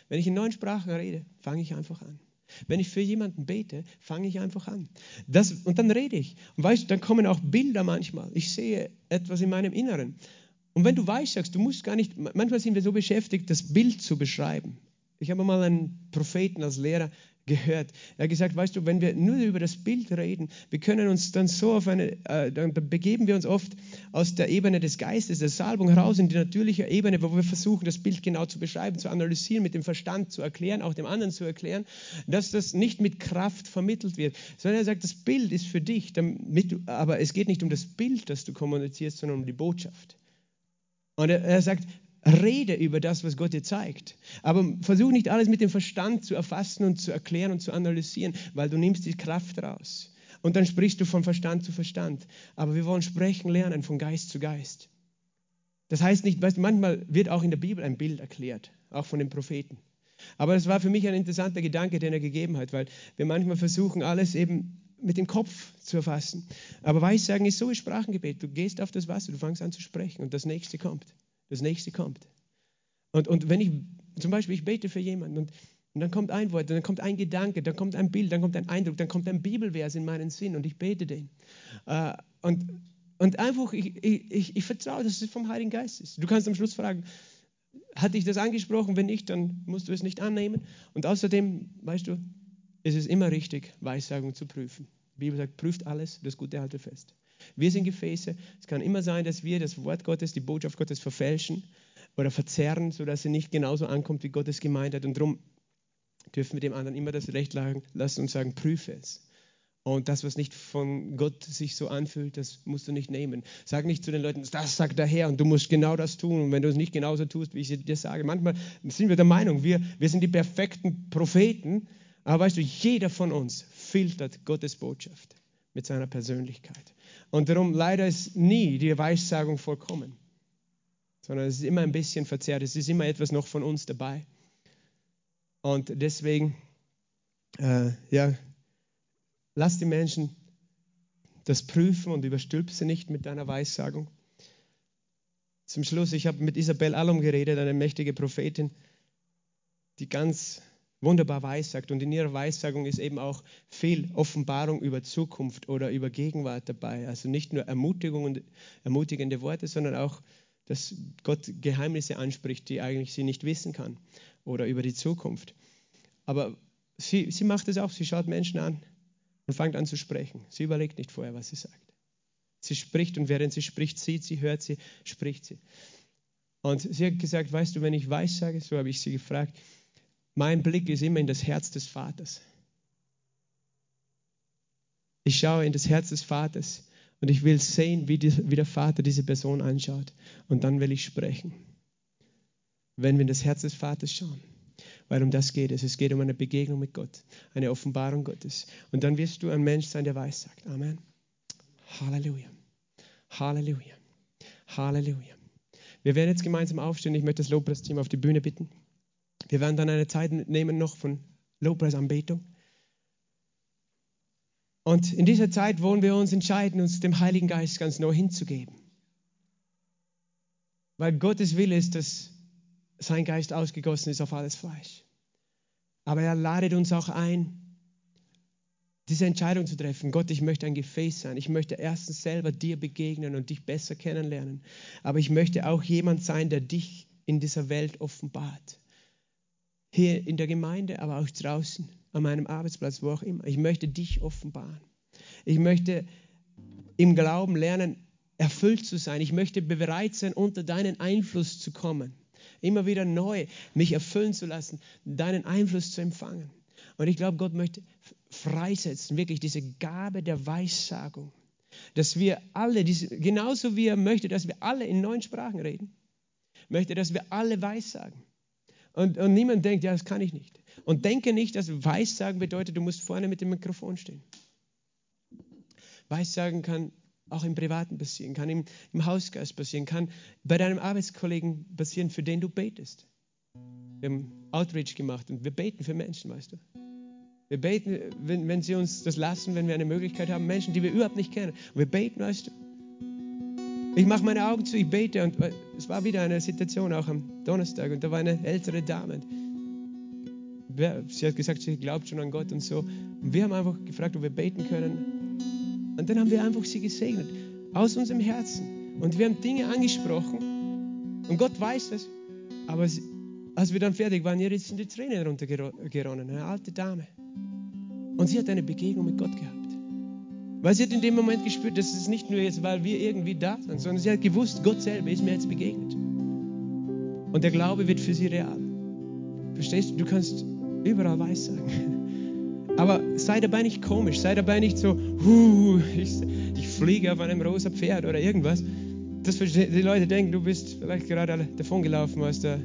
S1: Wenn ich in neuen Sprachen rede, fange ich einfach an. Wenn ich für jemanden bete, fange ich einfach an. Das, und dann rede ich. Und weißt du, dann kommen auch Bilder manchmal. Ich sehe etwas in meinem Inneren. Und wenn du weißt, sagst, du musst gar nicht, manchmal sind wir so beschäftigt, das Bild zu beschreiben. Ich habe mal einen Propheten als Lehrer gehört. Er hat gesagt, weißt du, wenn wir nur über das Bild reden, wir können uns dann so auf eine, äh, dann begeben wir uns oft aus der Ebene des Geistes, der Salbung heraus in die natürliche Ebene, wo wir versuchen, das Bild genau zu beschreiben, zu analysieren, mit dem Verstand zu erklären, auch dem anderen zu erklären, dass das nicht mit Kraft vermittelt wird, sondern er sagt, das Bild ist für dich, damit aber es geht nicht um das Bild, das du kommunizierst, sondern um die Botschaft. Und er, er sagt, Rede über das, was Gott dir zeigt. Aber versuch nicht alles mit dem Verstand zu erfassen und zu erklären und zu analysieren, weil du nimmst die Kraft raus. Und dann sprichst du von Verstand zu Verstand. Aber wir wollen sprechen lernen von Geist zu Geist. Das heißt nicht, weißt, manchmal wird auch in der Bibel ein Bild erklärt, auch von den Propheten. Aber das war für mich ein interessanter Gedanke, den er gegeben hat, weil wir manchmal versuchen, alles eben mit dem Kopf zu erfassen. Aber Weissagen ist so wie Sprachengebet. Du gehst auf das Wasser, du fängst an zu sprechen und das nächste kommt. Das nächste kommt. Und, und wenn ich zum Beispiel, ich bete für jemanden und, und dann kommt ein Wort, dann kommt ein Gedanke, dann kommt ein Bild, dann kommt ein Eindruck, dann kommt ein Bibelvers in meinen Sinn und ich bete den. Uh, und, und einfach, ich, ich, ich vertraue, dass es vom Heiligen Geist ist. Du kannst am Schluss fragen, hat dich das angesprochen? Wenn nicht, dann musst du es nicht annehmen. Und außerdem, weißt du, ist es immer richtig, Weissagung zu prüfen. Die Bibel sagt, prüft alles, das Gute halte fest. Wir sind Gefäße. Es kann immer sein, dass wir das Wort Gottes, die Botschaft Gottes verfälschen oder verzerren, sodass sie nicht genauso ankommt, wie Gott es gemeint hat. Und darum dürfen wir dem anderen immer das Recht lassen und sagen, prüfe es. Und das, was nicht von Gott sich so anfühlt, das musst du nicht nehmen. Sag nicht zu den Leuten, das sagt der Herr und du musst genau das tun. Und wenn du es nicht genauso tust, wie ich dir sage, manchmal sind wir der Meinung, wir, wir sind die perfekten Propheten, aber weißt du, jeder von uns filtert Gottes Botschaft mit seiner Persönlichkeit. Und darum leider ist nie die Weissagung vollkommen, sondern es ist immer ein bisschen verzerrt, es ist immer etwas noch von uns dabei. Und deswegen, äh, ja, lass die Menschen das prüfen und überstülp sie nicht mit deiner Weissagung. zum Schluss, ich habe mit Isabel Allum geredet, eine mächtige Prophetin, die ganz wunderbar weissagt. Und in ihrer Weissagung ist eben auch viel Offenbarung über Zukunft oder über Gegenwart dabei. Also nicht nur Ermutigung und ermutigende Worte, sondern auch, dass Gott Geheimnisse anspricht, die eigentlich sie nicht wissen kann oder über die Zukunft. Aber sie, sie macht es auch. Sie schaut Menschen an und fängt an zu sprechen. Sie überlegt nicht vorher, was sie sagt. Sie spricht und während sie spricht, sieht sie, hört sie, spricht sie. Und sie hat gesagt, weißt du, wenn ich weiß sage, so habe ich sie gefragt, mein Blick ist immer in das Herz des Vaters. Ich schaue in das Herz des Vaters und ich will sehen, wie, die, wie der Vater diese Person anschaut. Und dann will ich sprechen. Wenn wir in das Herz des Vaters schauen. Weil um das geht es. Es geht um eine Begegnung mit Gott, eine Offenbarung Gottes. Und dann wirst du ein Mensch sein, der weiß sagt. Amen. Halleluja. Halleluja. Halleluja. Wir werden jetzt gemeinsam aufstehen. Ich möchte das Lobpreisteam auf die Bühne bitten. Wir werden dann eine Zeit nehmen noch von Lobpreisanbetung. Und in dieser Zeit wollen wir uns entscheiden, uns dem Heiligen Geist ganz neu hinzugeben. Weil Gottes Wille ist, dass sein Geist ausgegossen ist auf alles Fleisch. Aber er ladet uns auch ein, diese Entscheidung zu treffen. Gott, ich möchte ein Gefäß sein. Ich möchte erstens selber dir begegnen und dich besser kennenlernen. Aber ich möchte auch jemand sein, der dich in dieser Welt offenbart hier in der Gemeinde, aber auch draußen, an meinem Arbeitsplatz, wo auch immer. Ich möchte dich offenbaren. Ich möchte im Glauben lernen, erfüllt zu sein. Ich möchte bereit sein, unter deinen Einfluss zu kommen. Immer wieder neu mich erfüllen zu lassen, deinen Einfluss zu empfangen. Und ich glaube, Gott möchte freisetzen, wirklich diese Gabe der Weissagung. Dass wir alle, genauso wie er möchte, dass wir alle in neuen Sprachen reden, möchte, dass wir alle weissagen. Und, und niemand denkt, ja, das kann ich nicht. Und denke nicht, dass Weissagen bedeutet, du musst vorne mit dem Mikrofon stehen. Weissagen kann auch im Privaten passieren, kann im, im Hausgeist passieren, kann bei deinem Arbeitskollegen passieren, für den du betest. Wir haben Outreach gemacht und wir beten für Menschen, weißt du. Wir beten, wenn, wenn sie uns das lassen, wenn wir eine Möglichkeit haben, Menschen, die wir überhaupt nicht kennen. Und wir beten, weißt du. Ich mache meine Augen zu, ich bete und es war wieder eine Situation auch am Donnerstag und da war eine ältere Dame. Sie hat gesagt, sie glaubt schon an Gott und so. Und wir haben einfach gefragt, ob wir beten können. Und dann haben wir einfach sie gesegnet aus unserem Herzen. Und wir haben Dinge angesprochen und Gott weiß es. Aber als wir dann fertig waren, hier sind die Tränen runtergeronnen. Eine alte Dame. Und sie hat eine Begegnung mit Gott gehabt. Weil sie hat in dem Moment gespürt, dass es nicht nur jetzt, weil wir irgendwie da sind, sondern sie hat gewusst, Gott selber ist mir jetzt begegnet. Und der Glaube wird für sie real. Verstehst du? Du kannst überall weiß sagen. Aber sei dabei nicht komisch, sei dabei nicht so, huh, ich, ich fliege auf einem rosa Pferd oder irgendwas. Das die Leute denken, du bist vielleicht gerade davongelaufen aus der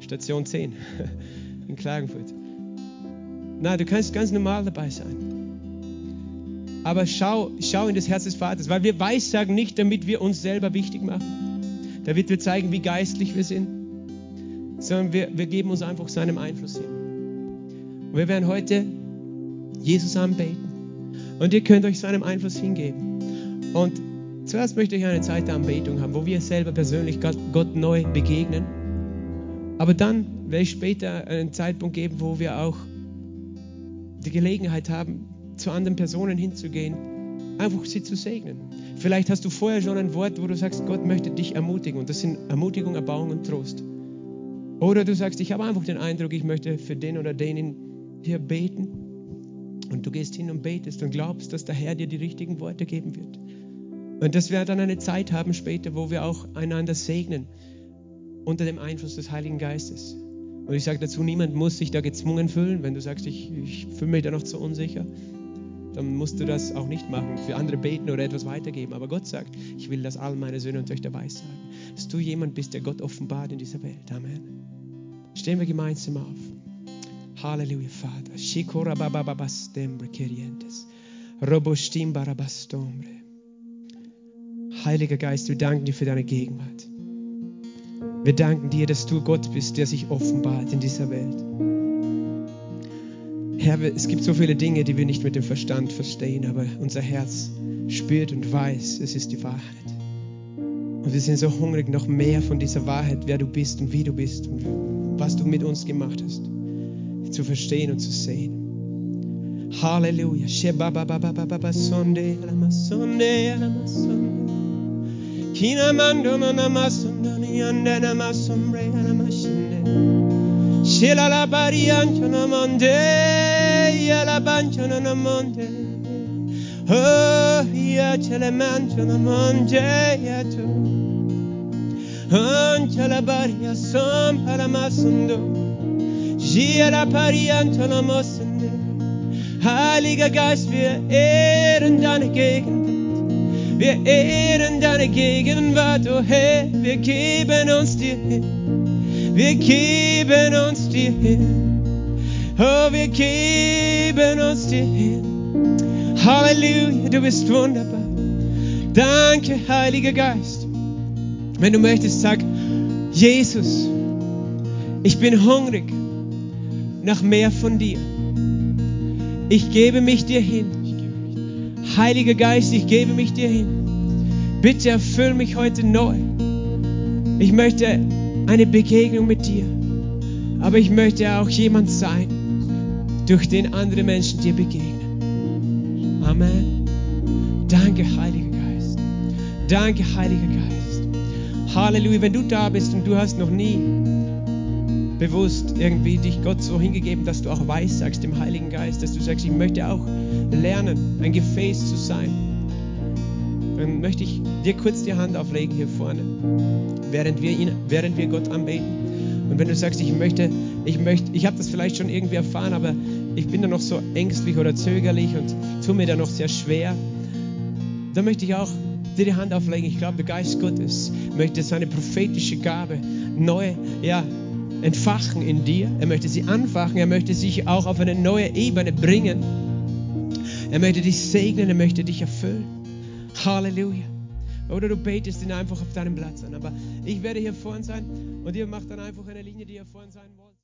S1: Station 10 in Klagenfurt. Nein, du kannst ganz normal dabei sein. Aber schau, schau in das Herz des Vaters, weil wir weissagen nicht, damit wir uns selber wichtig machen, damit wir zeigen, wie geistlich wir sind, sondern wir, wir geben uns einfach seinem Einfluss hin. Und wir werden heute Jesus anbeten. Und ihr könnt euch seinem Einfluss hingeben. Und zuerst möchte ich eine Zeit der Anbetung haben, wo wir selber persönlich Gott, Gott neu begegnen. Aber dann werde ich später einen Zeitpunkt geben, wo wir auch die Gelegenheit haben, zu anderen Personen hinzugehen, einfach sie zu segnen. Vielleicht hast du vorher schon ein Wort, wo du sagst, Gott möchte dich ermutigen und das sind Ermutigung, Erbauung und Trost. Oder du sagst, ich habe einfach den Eindruck, ich möchte für den oder den hier beten und du gehst hin und betest und glaubst, dass der Herr dir die richtigen Worte geben wird. Und dass wir dann eine Zeit haben später, wo wir auch einander segnen unter dem Einfluss des Heiligen Geistes. Und ich sage dazu, niemand muss sich da gezwungen fühlen, wenn du sagst, ich, ich fühle mich da noch zu unsicher dann musst du das auch nicht machen, für andere beten oder etwas weitergeben. Aber Gott sagt, ich will, dass all meine Söhne und Töchter weiß sagen, dass du jemand bist, der Gott offenbart in dieser Welt. Amen. Stehen wir gemeinsam auf. Halleluja, Vater. Shikora bababastembre. Heiliger Geist, wir danken dir für deine Gegenwart. Wir danken dir, dass du Gott bist, der sich offenbart in dieser Welt. Herr, es gibt so viele Dinge, die wir nicht mit dem Verstand verstehen, aber unser Herz spürt und weiß, es ist die Wahrheit. Und wir sind so hungrig, noch mehr von dieser Wahrheit, wer du bist und wie du bist und was du mit uns gemacht hast, zu verstehen und zu sehen. Halleluja. Sonde, ya la bancho na na monde. Oh, ya chele mancho na monde ya tu. Ancha la baria som para masondo. Gia la pariancho na mosende. Heiliger Geist, wir ehren deine Gegenwart. Wir ehren deine Gegenwart, oh Herr. Wir geben uns dir hin. Wir geben uns dir hin. Oh, wir geben uns dir hin. Halleluja, du bist wunderbar. Danke, Heiliger Geist. Wenn du möchtest, sag, Jesus, ich bin hungrig nach mehr von dir. Ich gebe mich dir hin. Heiliger Geist, ich gebe mich dir hin. Bitte erfüll mich heute neu. Ich möchte eine Begegnung mit dir. Aber ich möchte auch jemand sein, durch den andere Menschen dir begegnen. Amen. Danke, Heiliger Geist. Danke, Heiliger Geist. Halleluja. Wenn du da bist und du hast noch nie bewusst irgendwie dich Gott so hingegeben, dass du auch weißt, sagst dem Heiligen Geist, dass du sagst, ich möchte auch lernen, ein Gefäß zu sein. Dann möchte ich dir kurz die Hand auflegen hier vorne, während wir, ihn, während wir Gott anbeten. Und wenn du sagst, ich möchte, ich möchte, ich habe das vielleicht schon irgendwie erfahren, aber ich bin da noch so ängstlich oder zögerlich und tue mir da noch sehr schwer, dann möchte ich auch dir die Hand auflegen. Ich glaube, der Geist Gottes möchte seine prophetische Gabe neu, ja, entfachen in dir. Er möchte sie anfachen. Er möchte sich auch auf eine neue Ebene bringen. Er möchte dich segnen. Er möchte dich erfüllen. Halleluja. Oder du betest ihn einfach auf deinem Platz an. Aber ich werde hier vorne sein und ihr macht dann einfach eine Linie, die ihr vorne sein wollt.